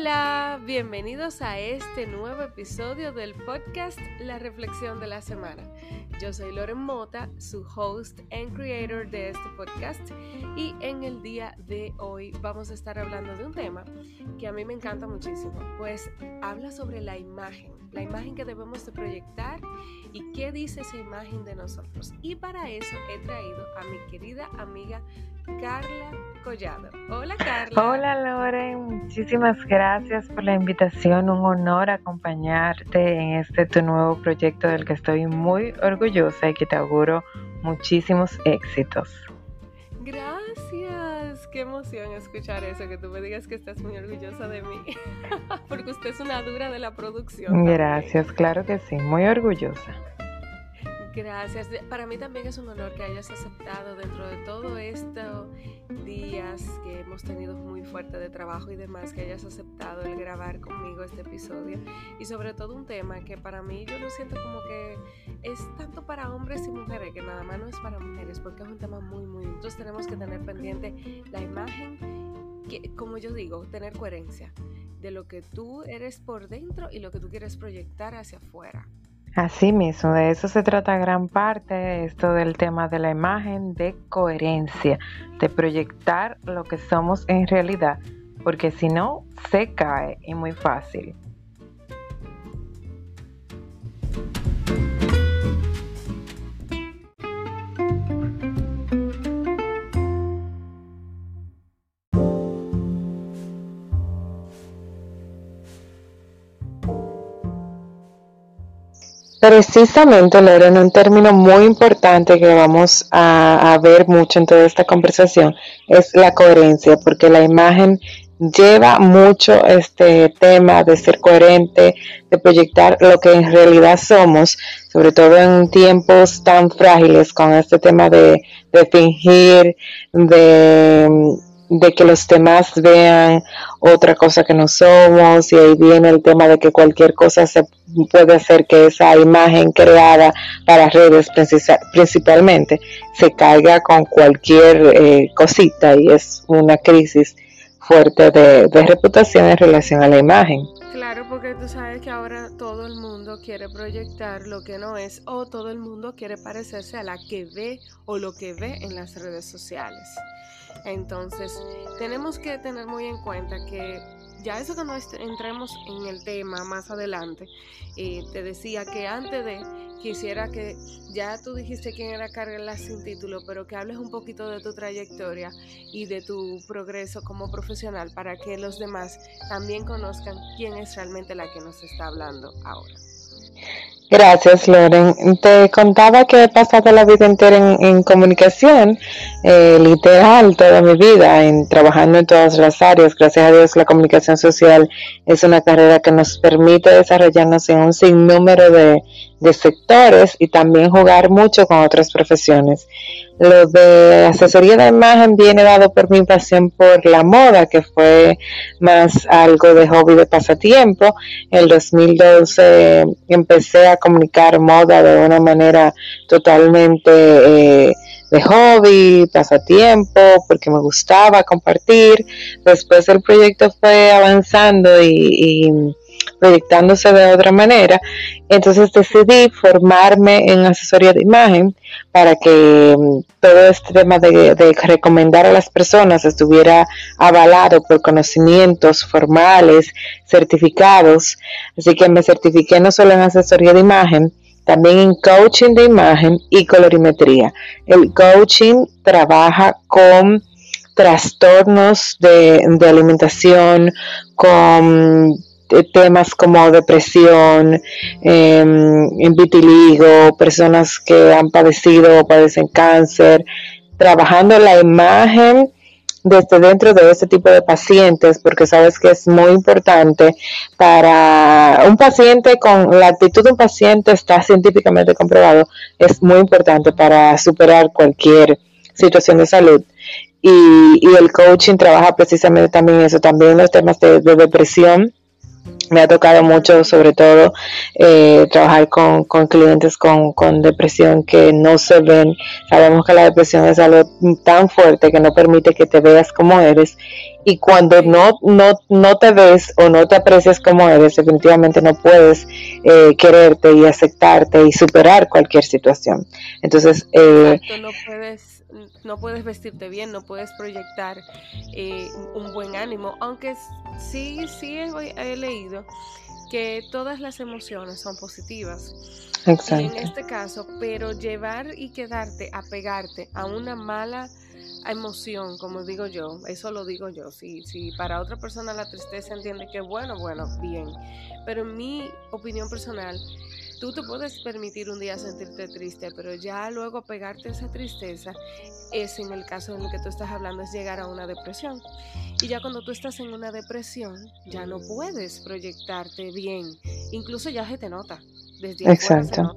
Hola, bienvenidos a este nuevo episodio del podcast La Reflexión de la Semana. Yo soy Loren Mota, su host and creator de este podcast y en el día de hoy vamos a estar hablando de un tema que a mí me encanta muchísimo, pues habla sobre la imagen, la imagen que debemos de proyectar y qué dice esa imagen de nosotros. Y para eso he traído a mi querida amiga Carla Collado. Hola Carla. Hola Loren, muchísimas gracias por la invitación. Un honor acompañarte en este tu nuevo proyecto del que estoy muy orgullosa y que te auguro muchísimos éxitos. Gracias, qué emoción escuchar eso, que tú me digas que estás muy orgullosa de mí, porque usted es una dura de la producción. Gracias, claro que sí, muy orgullosa. Gracias. Para mí también es un honor que hayas aceptado dentro de todo estos días que hemos tenido muy fuerte de trabajo y demás, que hayas aceptado el grabar conmigo este episodio. Y sobre todo un tema que para mí yo lo siento como que es tanto para hombres y mujeres, que nada más no es para mujeres, porque es un tema muy, muy... Entonces tenemos que tener pendiente la imagen, que, como yo digo, tener coherencia de lo que tú eres por dentro y lo que tú quieres proyectar hacia afuera. Así mismo, de eso se trata gran parte, esto del tema de la imagen, de coherencia, de proyectar lo que somos en realidad, porque si no, se cae y muy fácil. Precisamente, Lorena, un término muy importante que vamos a, ver mucho en toda esta conversación es la coherencia, porque la imagen lleva mucho este tema de ser coherente, de proyectar lo que en realidad somos, sobre todo en tiempos tan frágiles con este tema de fingir, de de que los demás vean otra cosa que no somos y ahí viene el tema de que cualquier cosa se puede hacer que esa imagen creada para redes principalmente se caiga con cualquier eh, cosita y es una crisis fuerte de, de reputación en relación a la imagen. Claro, porque tú sabes que ahora todo el mundo quiere proyectar lo que no es o todo el mundo quiere parecerse a la que ve o lo que ve en las redes sociales. Entonces, tenemos que tener muy en cuenta que ya eso que no entremos en el tema más adelante, eh, te decía que antes de quisiera que ya tú dijiste quién era Carla sin título, pero que hables un poquito de tu trayectoria y de tu progreso como profesional para que los demás también conozcan quién es realmente la que nos está hablando ahora. Gracias, Loren. Te contaba que he pasado la vida entera en, comunicación, eh, literal, toda mi vida, en trabajando en todas las áreas. Gracias a Dios, la comunicación social es una carrera que nos permite desarrollarnos en un sinnúmero de, de sectores y también jugar mucho con otras profesiones. Lo de asesoría de imagen viene dado por mi pasión por la moda, que fue más algo de hobby de pasatiempo. En el 2012 empecé a comunicar moda de una manera totalmente eh, de hobby, pasatiempo, porque me gustaba compartir. Después el proyecto fue avanzando y proyectándose de otra manera. Entonces decidí formarme en asesoría de imagen para que mm, todo este tema de, recomendar a las personas estuviera avalado por conocimientos formales, certificados. Así que me certifiqué no solo en asesoría de imagen, también en coaching de imagen y colorimetría. El coaching trabaja con trastornos de, de alimentación, con temas como depresión, eh, vitiligo, personas que han padecido o padecen cáncer, trabajando la imagen desde dentro de este tipo de pacientes, porque sabes que es muy importante para un paciente con la actitud de un paciente está científicamente comprobado, es muy importante para superar cualquier situación de salud. Y, el coaching trabaja precisamente también eso, también los temas de depresión, me ha tocado mucho, sobre todo, eh, trabajar con, clientes con, depresión que no se ven. Sabemos que la depresión es algo tan fuerte que no permite que te veas como eres y cuando no, no, no te ves o no te aprecias como eres, definitivamente no puedes eh, quererte y aceptarte y superar cualquier situación. Entonces, eh, no puedes no puedes vestirte bien, no puedes proyectar eh, un buen ánimo, aunque sí, sí he, leído que todas las emociones son positivas. Exacto. en este caso, pero llevar y quedarte, apegarte a una mala emoción, como digo yo, eso lo digo yo. Si, si para otra persona la tristeza entiende que bueno, bueno, bien. Pero en mi opinión personal, tú te puedes permitir un día sentirte triste, pero ya luego pegarte esa tristeza es en el caso en el que tú estás hablando, es llegar a una depresión. Y ya cuando tú estás en una depresión, ya no puedes proyectarte bien. Incluso ya se te nota. Desde Exacto.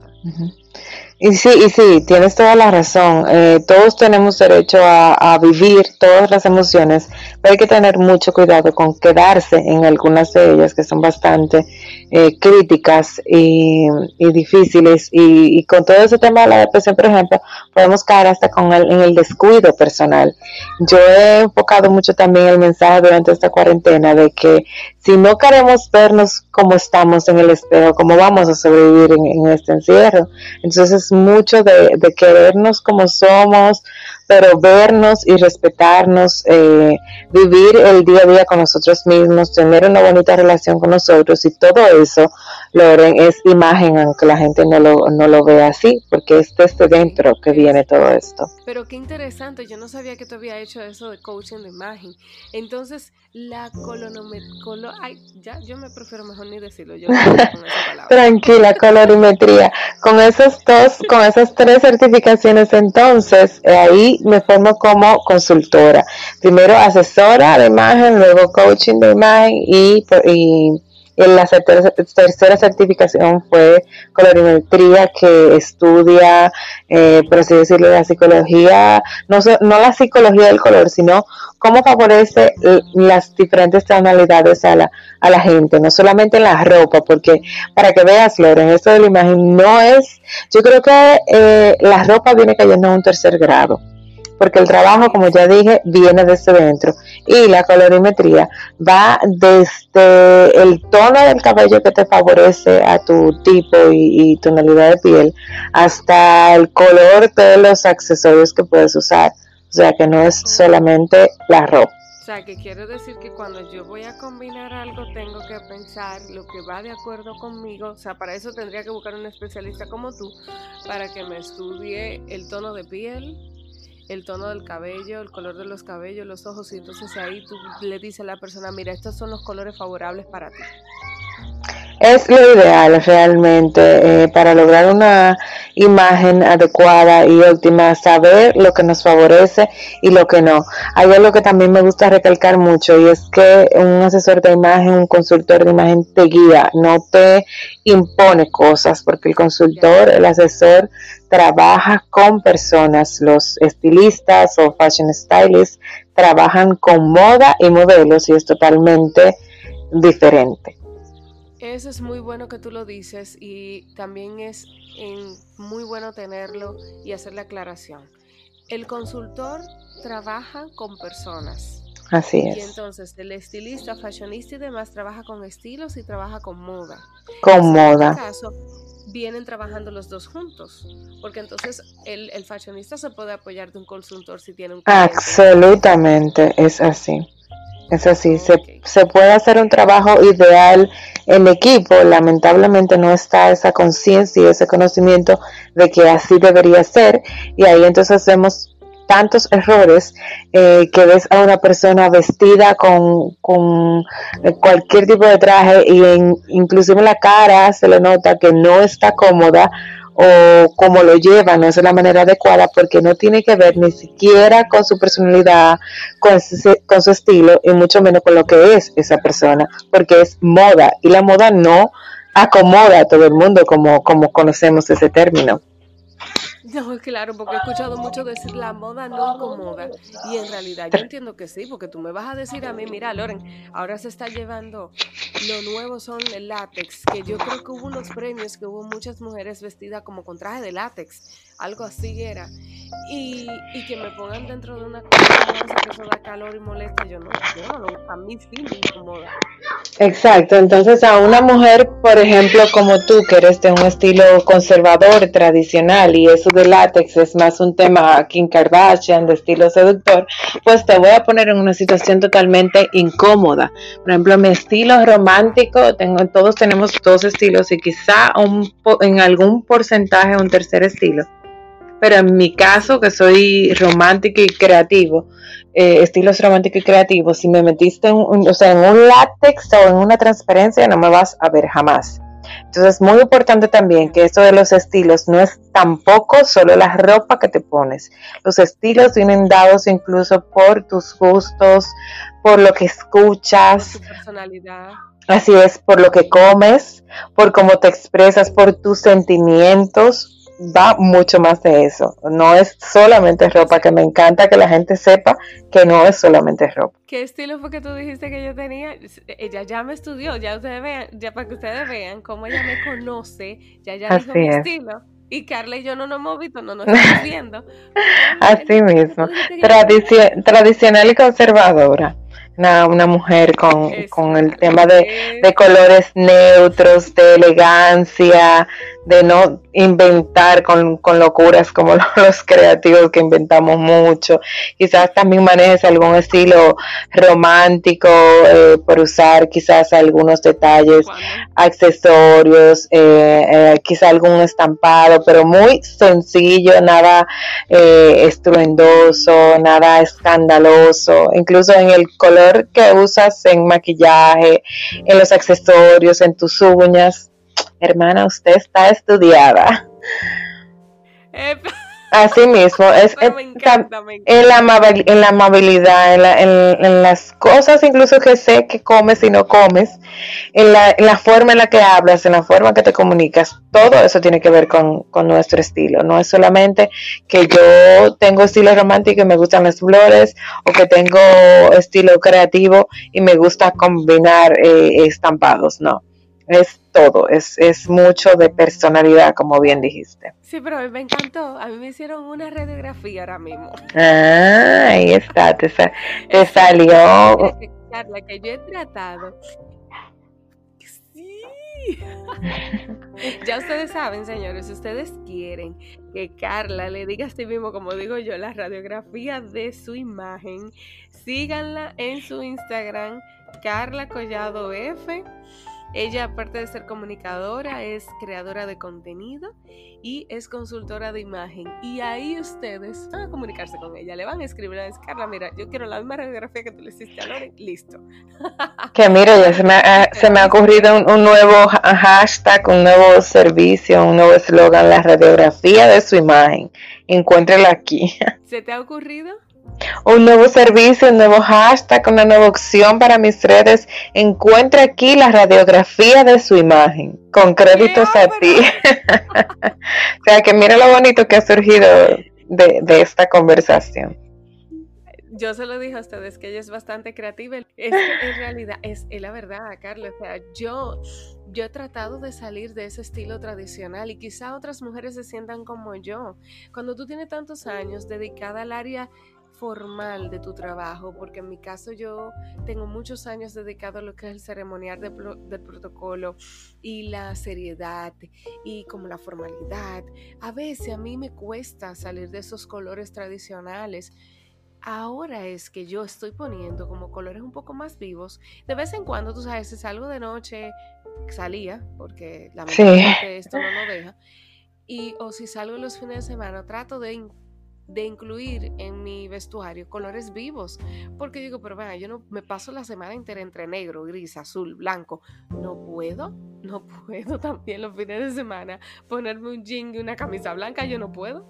Y sí, y sí, tienes toda la razón. Eh, todos tenemos derecho a, vivir todas las emociones, pero hay que tener mucho cuidado con quedarse en algunas de ellas que son bastante eh, críticas y, difíciles. Y, con todo ese tema de la depresión, por ejemplo, podemos caer hasta con el, en el descuido personal. Yo he enfocado mucho también el mensaje durante esta cuarentena de que si no queremos vernos como estamos en el espejo, cómo vamos a sobrevivir en, este encierro. Entonces, mucho de querernos como somos, pero vernos y respetarnos, eh, vivir el día a día con nosotros mismos, tener una bonita relación con nosotros y todo eso, Loren, es imagen, aunque la gente no lo, no lo vea así, porque es desde dentro que viene todo esto. Pero qué interesante, yo no sabía que tú había hecho eso de coaching de imagen. Entonces, la colorimetría, ay, ya, yo me prefiero mejor ni decirlo yo. Tranquila, colorimetría. Con esos dos, con esas tres certificaciones, entonces, eh, ahí me formo como consultora. Primero asesora de imagen, luego coaching de imagen y, y la tercera certificación fue colorimetría que estudia, eh, por así decirlo, la psicología, no, no la psicología del color, sino cómo favorece las diferentes tonalidades a la, a la gente, no solamente en la ropa, porque para que veas, Loren, esto de la imagen no es, yo creo que eh, la ropa viene cayendo a un tercer grado porque el trabajo, como ya dije, viene desde dentro y la colorimetría va desde el tono del cabello que te favorece a tu tipo y, tonalidad de piel hasta el color de los accesorios que puedes usar. O sea que no es solamente la ropa. O sea, que quiero decir que cuando yo voy a combinar algo tengo que pensar lo que va de acuerdo conmigo. O sea, para eso tendría que buscar un especialista como tú para que me estudie el tono de piel, el tono del cabello, el color de los cabellos, los ojos, y entonces ahí tú le dices a la persona, mira, estos son los colores favorables para ti. Es lo ideal realmente eh, para lograr una imagen adecuada y óptima, saber lo que nos favorece y lo que no. Hay algo que también me gusta recalcar mucho y es que un asesor de imagen, un consultor de imagen te guía, no te impone cosas, porque el consultor, el asesor trabaja con personas, los estilistas o fashion stylists trabajan con moda y modelos y es totalmente diferente. Eso es muy bueno que tú lo dices y también es muy bueno tenerlo y hacer la aclaración. El consultor trabaja con personas. Así es. Y entonces el estilista, fashionista y demás trabaja con estilos y trabaja con moda. Con moda. En este caso, vienen trabajando los dos juntos, porque entonces el, el fashionista se puede apoyar de un consultor si tiene un... Absolutamente, es así. Es así, se, se, puede hacer un trabajo ideal en equipo, lamentablemente no está esa conciencia y ese conocimiento de que así debería ser. Y ahí entonces hacemos tantos errores eh, que ves a una persona vestida con, con cualquier tipo de traje y en, inclusive en la cara se le nota que no está cómoda o cómo lo lleva no es la manera adecuada porque no tiene que ver ni siquiera con su personalidad, con su, con su estilo y mucho menos con lo que es esa persona, porque es moda y la moda no acomoda a todo el mundo como, como conocemos ese término. No, claro, porque he escuchado mucho decir la moda no incomoda. Y en realidad yo entiendo que sí, porque tú me vas a decir a mí, mira, Loren, ahora se está llevando, lo nuevo son el látex, que yo creo que hubo unos premios que hubo muchas mujeres vestidas como con traje de látex, algo así era. Y, y que me pongan dentro de una cosa que eso da calor y molesta, yo no, a mí sí me incomoda. Exacto, entonces a una mujer, por ejemplo, como tú, que eres de un estilo conservador, tradicional, y eso de látex es más un tema Kim Kardashian, de estilo seductor, pues te voy a poner en una situación totalmente incómoda. Por ejemplo, mi estilo romántico, tengo, todos tenemos dos estilos y quizá un, en algún porcentaje un tercer estilo. Pero en mi caso, que soy romántico y creativo, eh, estilos románticos y creativos, si me metiste en un, o sea, en un látex o en una transparencia, no me vas a ver jamás. Entonces es muy importante también que esto de los estilos no es tampoco solo la ropa que te pones. Los estilos vienen dados incluso por tus gustos, por lo que escuchas. Por tu personalidad. Así es, por lo que comes, por cómo te expresas, por tus sentimientos, va mucho más de eso. No es solamente ropa, que me encanta que la gente sepa que no es solamente ropa. ¿Qué estilo fue que tú dijiste que yo tenía? Ella ya me estudió, ya ustedes vean, ya para que ustedes vean cómo ella me conoce, ya ya dijo mi estilo. Y Carla y yo no nos hemos visto, no nos estamos viendo. Así mismo. tradicional y conservadora una, una mujer con, con, el tema de, de, colores neutros, de elegancia, de no inventar con, con, locuras como los creativos que inventamos mucho. Quizás también manejes algún estilo romántico eh, por usar quizás algunos detalles, accesorios, eh, eh, quizás algún estampado, pero muy sencillo, nada eh, estruendoso, nada escandaloso, incluso en el color que usas en maquillaje, en los accesorios, en tus uñas. Hermana, usted está estudiada. Así mismo, es en, la en la amabilidad, en, las cosas incluso que sé que comes y no comes, en la, forma en la que hablas, en la forma que te comunicas, todo eso tiene que ver con, con nuestro estilo. No es solamente que yo tengo estilo romántico y me gustan las flores, o que tengo estilo creativo y me gusta combinar eh, estampados, no es todo, es, es mucho de personalidad, como bien dijiste. Sí, pero a mí me encantó. A mí me hicieron una radiografía ahora mismo. Ah, ahí está, te, te salió. La que yo he tratado. Sí. ya ustedes saben, señores, si ustedes quieren que Carla le diga a sí mismo, como digo yo, la radiografía de su imagen, síganla en su Instagram, Carla Collado F ella, aparte de ser comunicadora, es creadora de contenido y es consultora de imagen. Y ahí ustedes van a comunicarse con ella, le van a escribir a Carla, mira, yo quiero la misma radiografía que tú le hiciste a Lore, listo. Que mira, ya se me ha, se me ha ocurrido un, nuevo hashtag, un nuevo servicio, un nuevo eslogan, la radiografía de su imagen. Encuéntrela aquí. ¿Se te ha ocurrido? Un nuevo servicio, un nuevo hashtag, una nueva opción para mis redes. Encuentre aquí la radiografía de su imagen, con créditos a ti. o sea que mira lo bonito que ha surgido de, esta conversación. Yo se lo dije a ustedes que ella es bastante creativa. Es, en realidad, es, la verdad, Carlos. O sea, yo, yo he tratado de salir de ese estilo tradicional y quizá otras mujeres se sientan como yo. Cuando tú tienes tantos años dedicada al área formal de tu trabajo, porque en mi caso yo tengo muchos años dedicado a lo que es el ceremonial del protocolo y la seriedad y como la formalidad. A veces a mí me cuesta salir de esos colores tradicionales. Ahora es que yo estoy poniendo como colores un poco más vivos. De vez en cuando, tú sabes, si salgo de noche, salía, porque la verdad esto no lo deja. Y o si salgo los fines de semana, trato de de incluir en mi vestuario colores vivos. Porque digo, pero venga, yo no me paso la semana entera entre negro, gris, azul, blanco. No puedo, no puedo también los fines de semana ponerme un jean y una camisa blanca, yo no puedo.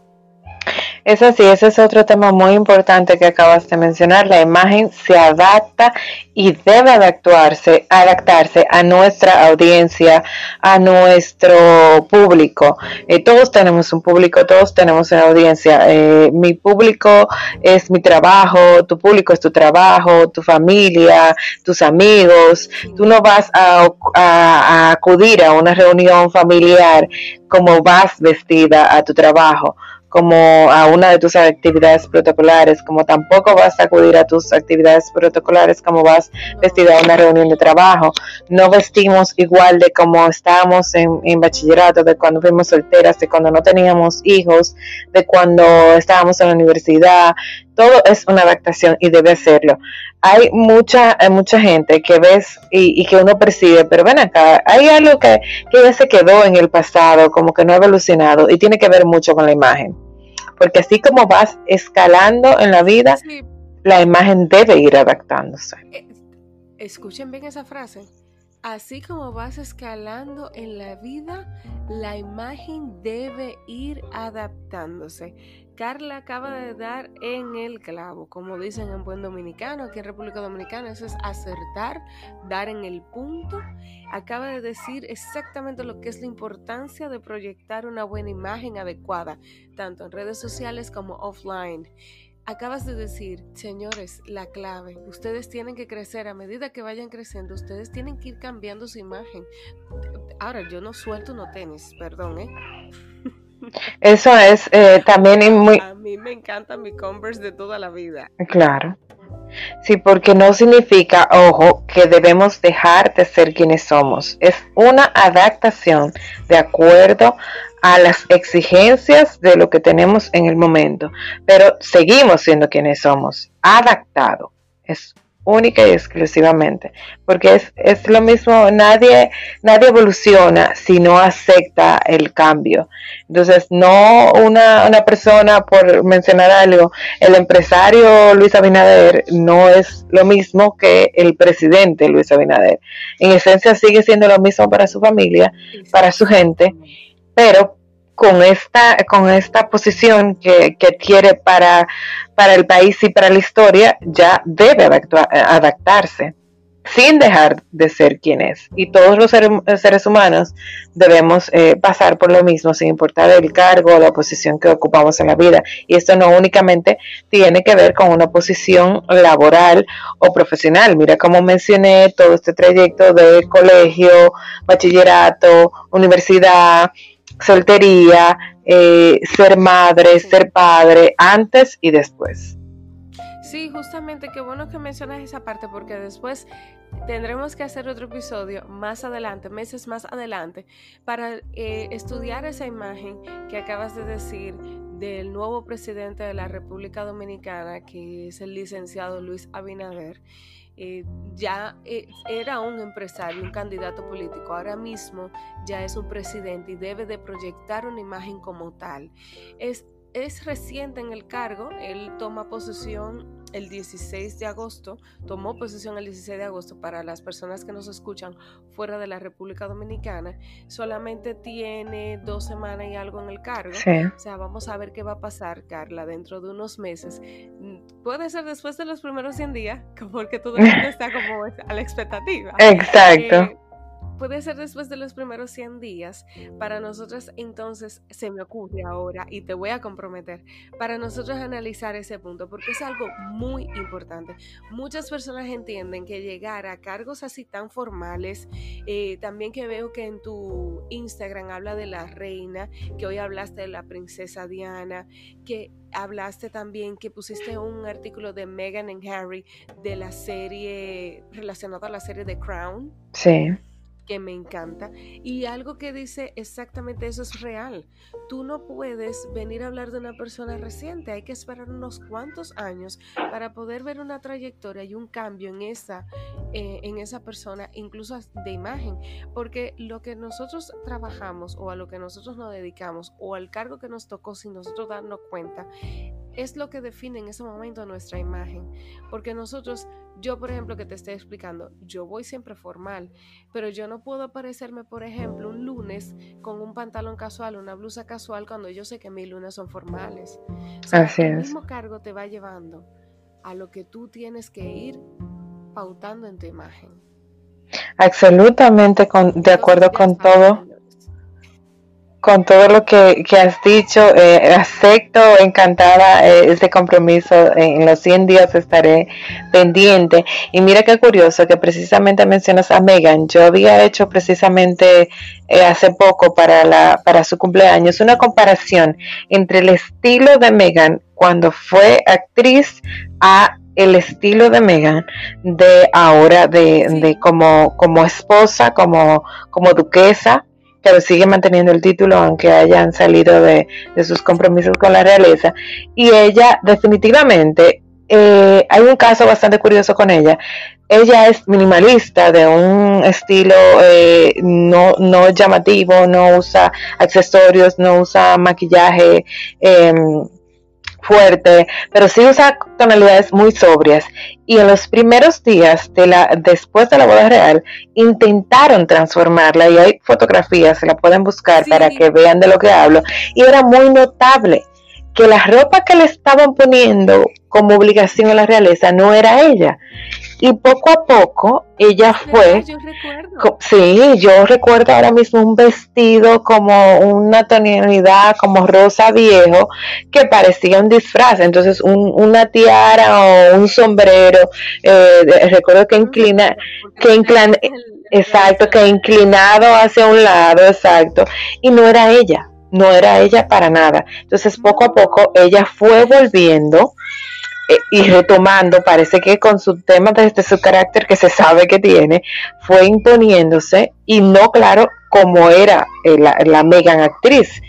Eso sí, ese es otro tema muy importante que acabas de mencionar. La imagen se adapta y debe adaptarse, adaptarse a nuestra audiencia, a nuestro público. Eh, todos tenemos un público, todos tenemos una audiencia. Eh, mi público es mi trabajo, tu público es tu trabajo, tu familia, tus amigos. Tú no vas a acudir a una reunión familiar como vas vestida a tu trabajo como a una de tus actividades protocolares, como tampoco vas a acudir a tus actividades protocolares como vas vestida a una reunión de trabajo. No vestimos igual de como estábamos en, bachillerato, de cuando fuimos solteras, de cuando no teníamos hijos, de cuando estábamos en la universidad. Todo es una adaptación y debe hacerlo. Hay mucha, mucha gente que ves y, que uno percibe, pero ven acá, hay algo que, que ya se quedó en el pasado, como que no ha evolucionado y tiene que ver mucho con la imagen porque así como vas escalando en la vida, la imagen debe ir adaptándose. Eh, escuchen bien esa frase. Así como vas escalando en la vida, la imagen debe ir adaptándose. Carla acaba de dar en el clavo, como dicen en buen dominicano, aquí en República Dominicana, eso es acertar, dar en el punto. Acaba de decir exactamente lo que es la importancia de proyectar una buena imagen adecuada, tanto en redes sociales como offline. Acabas de decir, señores, la clave. Ustedes tienen que crecer a medida que vayan creciendo. Ustedes tienen que ir cambiando su imagen. Ahora, yo no suelto no tenis, perdón, ¿eh? Eso es eh, también muy... A mí me encanta mi Converse de toda la vida. Claro. Sí, porque no significa, ojo, que debemos dejar de ser quienes somos. Es una adaptación de acuerdo a las exigencias de lo que tenemos en el momento, pero seguimos siendo quienes somos, adaptado. Es única y exclusivamente, porque es, es, lo mismo, nadie, nadie evoluciona si no acepta el cambio. Entonces, no una, una persona, por mencionar algo, el empresario Luis Abinader no es lo mismo que el presidente Luis Abinader. En esencia sigue siendo lo mismo para su familia, para su gente, pero con esta, con esta posición que, que quiere para, para el país y para la historia, ya debe adaptarse sin dejar de ser quien es. Y todos los seres humanos debemos eh, pasar por lo mismo, sin importar el cargo o la posición que ocupamos en la vida. Y esto no únicamente tiene que ver con una posición laboral o profesional. Mira cómo mencioné todo este trayecto de colegio, bachillerato, universidad, soltería, eh, ser madre, ser padre, antes y después. Sí, justamente qué bueno que mencionas esa parte porque después tendremos que hacer otro episodio más adelante, meses más adelante, para eh, estudiar esa imagen que acabas de decir del nuevo presidente de la República Dominicana, que es el licenciado Luis Abinader. Eh, ya eh, era un empresario, un candidato político, ahora mismo ya es un presidente y debe de proyectar una imagen como tal. Es, es reciente en el cargo, él toma posesión el 16 de agosto, tomó posesión el 16 de agosto para las personas que nos escuchan fuera de la República Dominicana, solamente tiene dos semanas y algo en el cargo. O sea, vamos a ver qué va a pasar, Carla, dentro de unos meses. Mm, puede ser después de los primeros 100 días, porque todo el mundo está como a la expectativa. Exacto. Eh, puede ser después de los primeros 100 días. Para nosotros entonces se me ocurre ahora y te voy a comprometer para nosotros analizar ese punto porque es algo muy importante. Muchas personas entienden que llegar a cargos así tan formales, eh, también que veo que en tu Instagram habla de la reina, que hoy hablaste de la princesa Diana, que hablaste también que pusiste un artículo de Meghan y Harry de la serie relacionado a la serie de Crown. Sí que me encanta. Y algo que dice exactamente eso es real. Tú no puedes venir a hablar de una persona reciente, hay que esperar unos cuantos años para poder ver una trayectoria y un cambio en esa, eh, en esa persona, incluso de imagen. Porque lo que nosotros trabajamos o a lo que nosotros nos dedicamos o al cargo que nos tocó sin nosotros darnos cuenta, es lo que define en ese momento nuestra imagen. Porque nosotros, yo por ejemplo que te estoy explicando, yo voy siempre formal, pero yo no puedo aparecerme, por ejemplo, un lunes con un pantalón casual, una blusa casual, cuando yo sé que mis lunes son formales. Así el es. mismo cargo te va llevando a lo que tú tienes que ir pautando en tu imagen. Absolutamente con, de acuerdo con todo con todo lo que, has dicho. Eh, acepto encantada eh, ese compromiso. En los 100 días estaré pendiente. Y mira qué curioso que precisamente mencionas a Megan. Yo había hecho precisamente eh, hace poco para, la, para su cumpleaños una comparación entre el estilo de Megan cuando fue actriz a el estilo de Megan de ahora de, de como, como esposa, como, como duquesa pero sigue manteniendo el título aunque hayan salido de, sus compromisos con la realeza. Y ella definitivamente, eh, hay un caso bastante curioso con ella. Ella es minimalista de un estilo eh, no, no llamativo, no usa accesorios, no usa maquillaje. Eh, fuerte, pero sí usa tonalidades muy sobrias. Y en los primeros días de la, después de la boda real, intentaron transformarla y hay fotografías, se la pueden buscar para que vean de lo que hablo. Y era muy notable que la ropa que le estaban poniendo como obligación a la realeza no era ella. Y poco a poco ella fue, yo recuerdo. sí, yo recuerdo ahora mismo un vestido como una tonalidad como rosa viejo que parecía un disfraz, entonces una tiara o un sombrero, eh, recuerdo que inclina, que inclina, exacto, que inclinado hacia un lado, exacto, y no era ella, no era ella para nada. Entonces poco a poco ella fue volviendo y retomando, parece que con su tema desde su carácter que se sabe que tiene, fue imponiéndose y no claro como era eh, la, la, Megan actriz.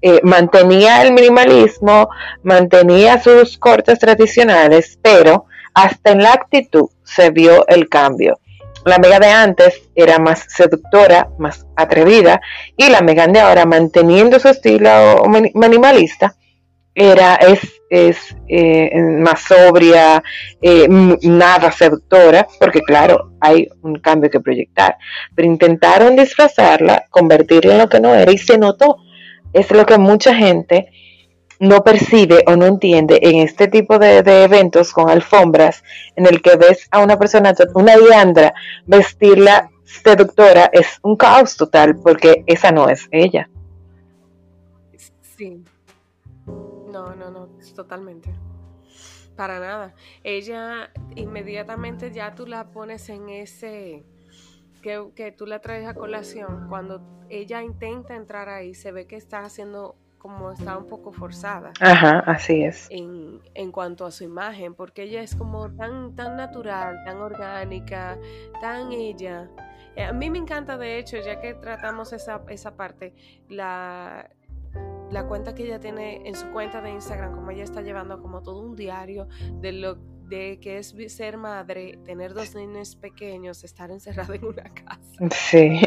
Eh, mantenía el minimalismo, mantenía sus cortes tradicionales, pero hasta en la actitud se vio el cambio. La Megan de antes era más seductora, más atrevida, y la Megan de ahora, manteniendo su estilo minimalista, era, es, es eh, más sobria, eh, nada seductora, porque claro, hay un cambio que proyectar, pero intentaron disfrazarla, convertirla en lo que no era y se notó. Es lo que mucha gente no percibe o no entiende en este tipo de, eventos con alfombras en el que ves a una persona, una diandra, vestirla seductora, es un caos total porque esa no es ella. Sí. No, no, no, totalmente. Para nada. Ella inmediatamente ya tú la pones en ese que, que, tú la traes a colación. Cuando ella intenta entrar ahí, se ve que está haciendo como está un poco forzada. Ajá, así es. En, en cuanto a su imagen, porque ella es como tan, tan natural, tan orgánica, tan ella. Eh, a mí me encanta, de hecho, ya que tratamos esa, esa parte, la, la cuenta que ella tiene en su cuenta de Instagram, como ella está llevando como todo un diario de lo de que es ser madre, tener dos niños pequeños, estar encerrada en una casa. Sí.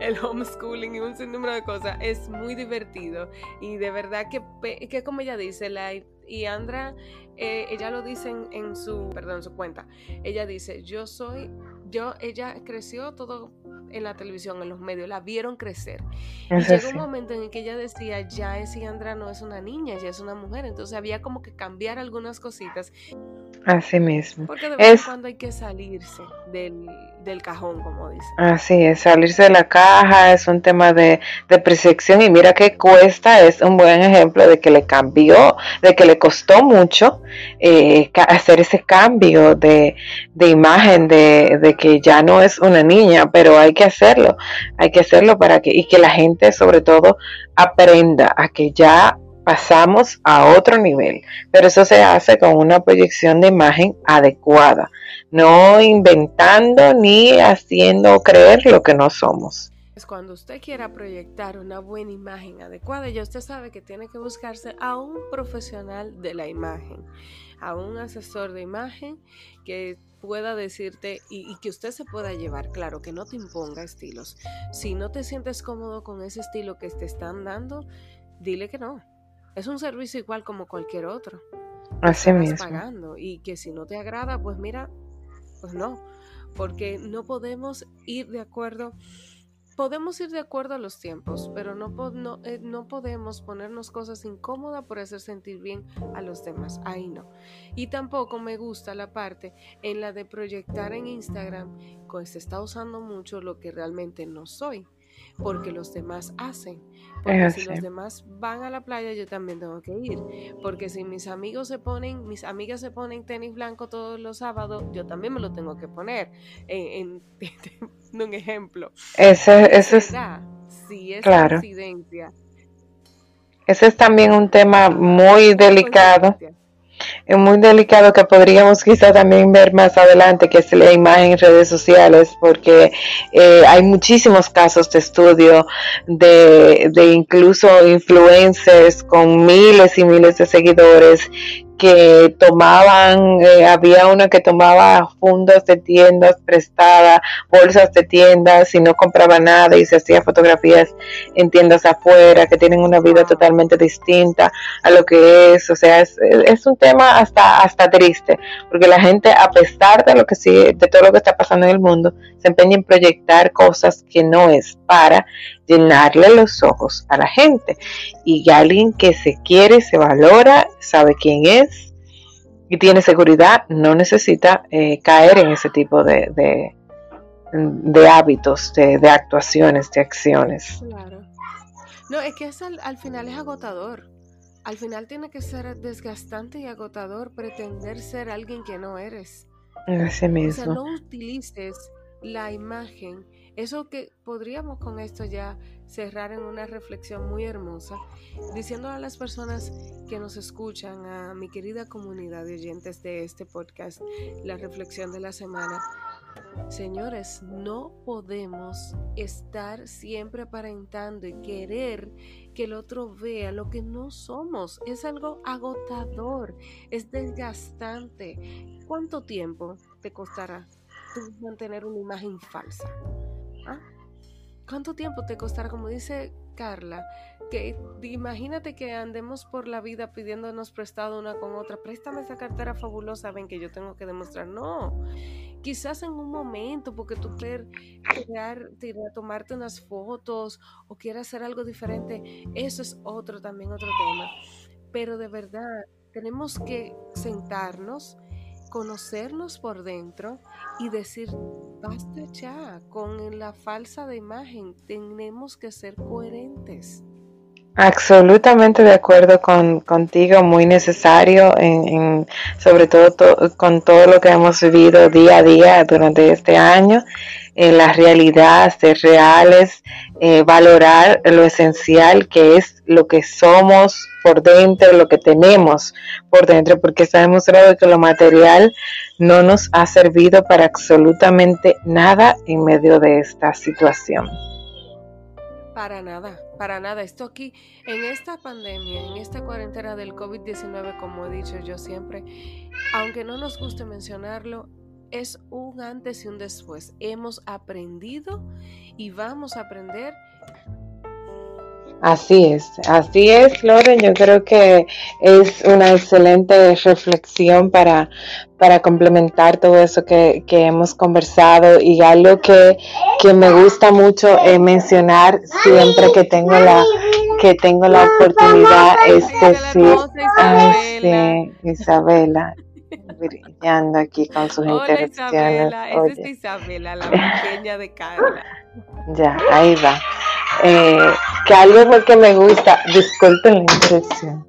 El homeschooling y un sinnúmero de cosas es muy divertido y de verdad que, que como ella dice, la, y Andra, eh, ella lo dice en, en, su, perdón, en su cuenta, ella dice, yo soy, yo, ella creció todo en la televisión, en los medios, la vieron crecer. y llegó un momento en el que ella decía, ya es Andra no es una niña, ya es una mujer, entonces había como que cambiar algunas cositas. Así mismo. Porque de vez en cuando hay que salirse del, del, cajón, como dice. Así es, salirse de la caja es un tema de, de percepción y mira que cuesta, es un buen ejemplo de que le cambió, de que le costó mucho eh, hacer ese cambio de, de imagen, de, de que ya no es una niña, pero hay que hacerlo, hay que hacerlo para que, y que la gente sobre todo aprenda a que ya pasamos a otro nivel, pero eso se hace con una proyección de imagen adecuada, no inventando ni haciendo creer lo que no somos. Cuando usted quiera proyectar una buena imagen adecuada, ya usted sabe que tiene que buscarse a un profesional de la imagen, a un asesor de imagen que pueda decirte y, que usted se pueda llevar, claro, que no te imponga estilos. Si no te sientes cómodo con ese estilo que te están dando, dile que no. Es un servicio igual como cualquier otro. Así mismo. pagando y que si no te agrada, pues mira, pues no, porque no podemos ir de acuerdo podemos ir de acuerdo a los tiempos, pero no, no, eh, no, podemos ponernos cosas incómodas por hacer sentir bien a los demás. Ahí no. Y tampoco me gusta la parte en la de proyectar en Instagram, que se está usando mucho lo que realmente no soy porque los demás hacen. Porque si los demás van a la playa, yo también tengo que ir. Porque si mis amigos se ponen, mis amigas se ponen tenis blanco todos los sábados, yo también me lo tengo que poner. En, un ejemplo. Ese, es. Si es claro. Ese es también un tema muy delicado es muy delicado que podríamos quizá también ver más adelante, que es la imagen en redes sociales, porque eh, hay muchísimos casos de estudio de, de incluso influencers con miles y miles de seguidores que tomaban, eh, había una que tomaba fundos de tiendas prestadas, bolsas de tiendas y no compraba nada y se hacía fotografías en tiendas afuera que tienen una vida totalmente distinta a lo que es, o sea, es, es un tema hasta, hasta triste, porque la gente a pesar de lo que sí, de todo lo que está pasando en el mundo, se empeña en proyectar cosas que no es para llenarle los ojos a la gente. Y alguien que se quiere, se valora, sabe quién es y tiene seguridad, no necesita eh, caer en ese tipo de, de, hábitos, de, actuaciones, de acciones. Claro. No, es que al, al final es agotador. Al final tiene que ser desgastante y agotador pretender ser alguien que no eres. Así mismo. O sea, no utilices la imagen eso que podríamos con esto ya cerrar en una reflexión muy hermosa, diciendo a las personas que nos escuchan, a mi querida comunidad de oyentes de este podcast, la reflexión de la semana. Señores, no podemos estar siempre aparentando y querer que el otro vea lo que no somos. Es algo agotador, es desgastante. ¿Cuánto tiempo te costará mantener una imagen falsa? ¿Ah? ¿Cuánto tiempo te costará? Como dice Carla, que imagínate que andemos por la vida pidiéndonos prestado una con otra, préstame esa cartera fabulosa, ven que yo tengo que demostrar. No, quizás en un momento, porque tú quieres tomarte unas fotos o quieras hacer algo diferente, eso es otro también, otro tema. Pero de verdad, tenemos que sentarnos conocernos por dentro y decir, basta ya con la falsa imagen, tenemos que ser coherentes. Absolutamente de acuerdo con, contigo, muy necesario, en, sobre todo con todo lo que hemos vivido día a día durante este año, en la realidad, ser reales, eh, valorar lo esencial que es lo que somos por dentro, lo que tenemos por dentro, porque está demostrado que lo material no nos ha servido para absolutamente nada en medio de esta situación. Para nada, para nada. Esto aquí, en esta pandemia, en esta cuarentena del COVID-19, como he dicho yo siempre, aunque no nos guste mencionarlo, es un antes y un después. Hemos aprendido y vamos a aprender. Así es, así es, Loren. Yo creo que es una excelente reflexión para, para complementar todo eso que, hemos conversado. Y algo que, me gusta mucho mencionar siempre que tengo la que tengo la oportunidad es decir, ay, sí, Isabela, brillando aquí con sus interacciones. Isabela, es Isabela, la pequeña de Carla. Ya, ahí va. Eh, que algo que me gusta, disculpen la interrupción,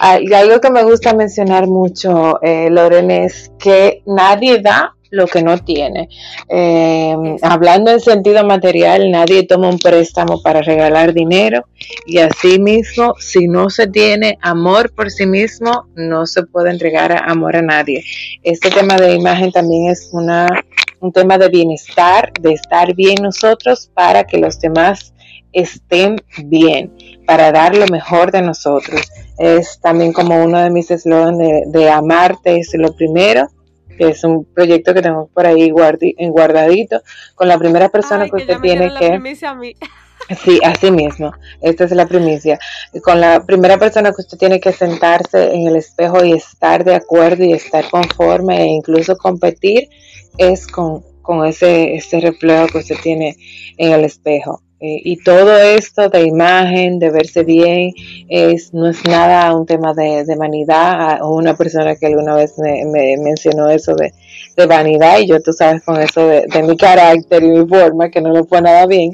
ah, y algo que me gusta mencionar mucho, eh, Loren, es que nadie da lo que no tiene. Em, hablando en sentido material, nadie toma un préstamo para regalar dinero y así mismo, si no se tiene amor por sí mismo, no se puede entregar amor a nadie. Este tema de imagen también es una, un tema de bienestar, de estar bien nosotros para que los demás estén bien, para dar lo mejor de nosotros. Es también como uno de mis eslogans de, amarte es lo primero, que es un proyecto que tengo por ahí guardi, guardadito, con la primera persona que usted tiene que... Sí, así mismo. Esta es la primicia. Con la primera persona que usted tiene que sentarse en el espejo y estar de acuerdo y estar conforme e incluso competir es con, con ese, ese reflejo que usted tiene en el espejo. Eh, y todo esto de imagen, de verse bien, es, no es nada un tema de, de vanidad. O una persona que alguna vez me, mencionó eso de, de, vanidad, y yo tú sabes con eso de, de, mi carácter y mi forma, que no lo fue nada bien.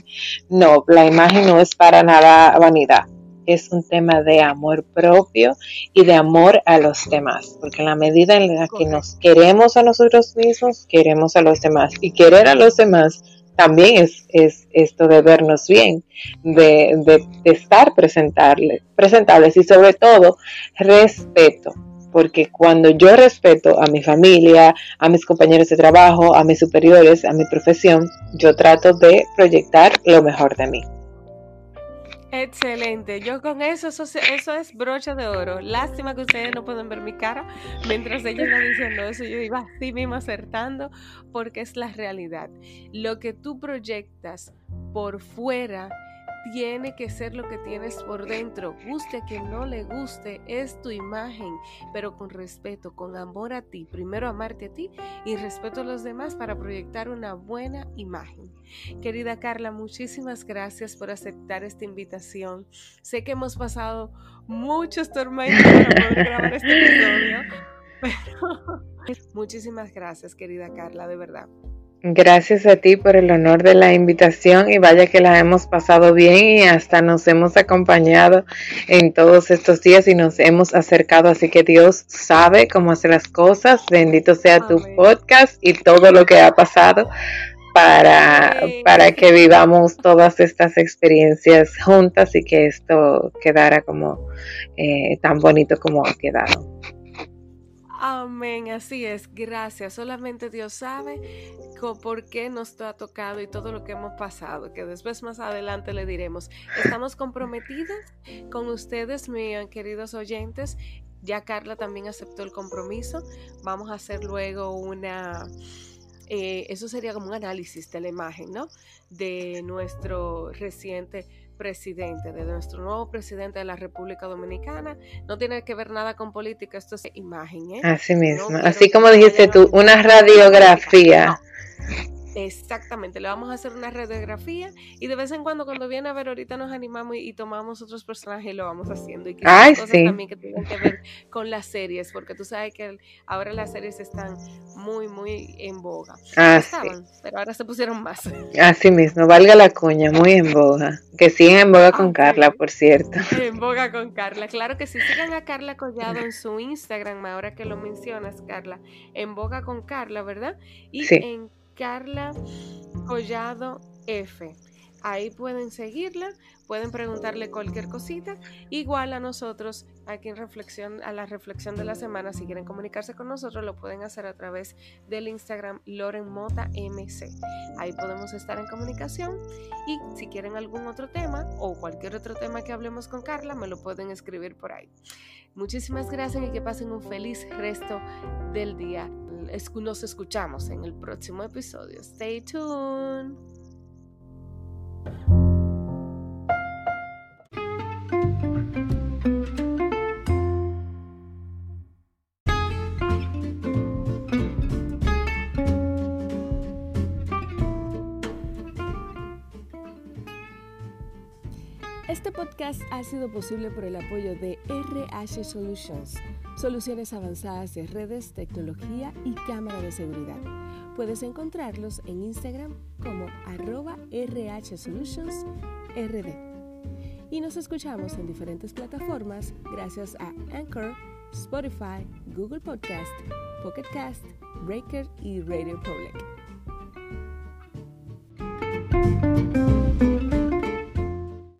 No, la imagen no es para nada vanidad. Es un tema de amor propio y de amor a los demás, porque en la medida en la que nos queremos a nosotros mismos, queremos a los demás. Y querer a los demás también es, es esto de vernos bien, de, de, estar presentables, presentables y sobre todo respeto, porque cuando yo respeto a mi familia, a mis compañeros de trabajo, a mis superiores, a mi profesión, yo trato de proyectar lo mejor de mí. Excelente. Yo con eso, eso, eso es brocha de oro. Lástima que ustedes no pueden ver mi cara mientras ella iba diciendo eso. Yo iba así mismo acertando porque es la realidad. Lo que tú proyectas por fuera tiene que ser lo que tienes por dentro. Guste que no le guste, es tu imagen, pero con respeto, con amor a ti. Primero amarte a ti y respeto a los demás para proyectar una buena imagen. Querida Carla, muchísimas gracias por aceptar esta invitación. Sé que hemos pasado muchos tormentos para poder grabar este episodio, pero muchísimas gracias, querida Carla, de verdad. Gracias a ti por el honor de la invitación y vaya que la hemos pasado bien y hasta nos hemos acompañado en todos estos días y nos hemos acercado, así que Dios sabe cómo hacer las cosas. Bendito sea tu podcast y todo lo que ha pasado para, para que vivamos todas estas experiencias juntas y que esto quedara como eh, tan bonito como ha quedado. Amén, así es, gracias. Solamente Dios sabe por qué nos ha tocado y todo lo que hemos pasado, que después más adelante le diremos. Estamos comprometidas con ustedes, mis queridos oyentes. Ya Carla también aceptó el compromiso. Vamos a hacer luego una... Eh, eso sería como un análisis de la imagen, ¿no? De nuestro reciente presidente, de nuestro nuevo presidente de la República Dominicana. No tiene que ver nada con política, esto es imagen. ¿eh? Así mismo, así como dijiste tú, una radiografía. Exactamente, le vamos a hacer una radiografía y de vez en cuando cuando viene a ver ahorita nos animamos y, tomamos otros personajes y lo vamos haciendo y que cosas también que tienen que ver con las series, porque tú sabes que ahora las series están muy muy en boga. Ah, pero ahora se pusieron más. Así mismo, valga la cuña, muy en boga. Que siguen en boga con Carla, por cierto. En boga con Carla, claro que sí. Sigan a Carla Collado en su Instagram, ahora que lo mencionas, Carla. En boga con Carla, ¿verdad? Y en Carla Collado F. Ahí pueden seguirla, pueden preguntarle cualquier cosita. Igual a nosotros, aquí en reflexión, a la reflexión de la semana, si quieren comunicarse con nosotros, lo pueden hacer a través del Instagram Loren Mota MC. Ahí podemos estar en comunicación. Y si quieren algún otro tema o cualquier otro tema que hablemos con Carla, me lo pueden escribir por ahí. Muchísimas gracias y que pasen un feliz resto del día. Nos escuchamos en el próximo episodio. Stay tuned. Este podcast ha sido posible por el apoyo de RH Solutions, soluciones avanzadas de redes, tecnología y cámara de seguridad. Puedes encontrarlos en Instagram como arroba RH Solutions RD. Y nos escuchamos en diferentes plataformas gracias a Anchor, Spotify, Google Podcast, Pocket Cast, Breaker y Radio Public.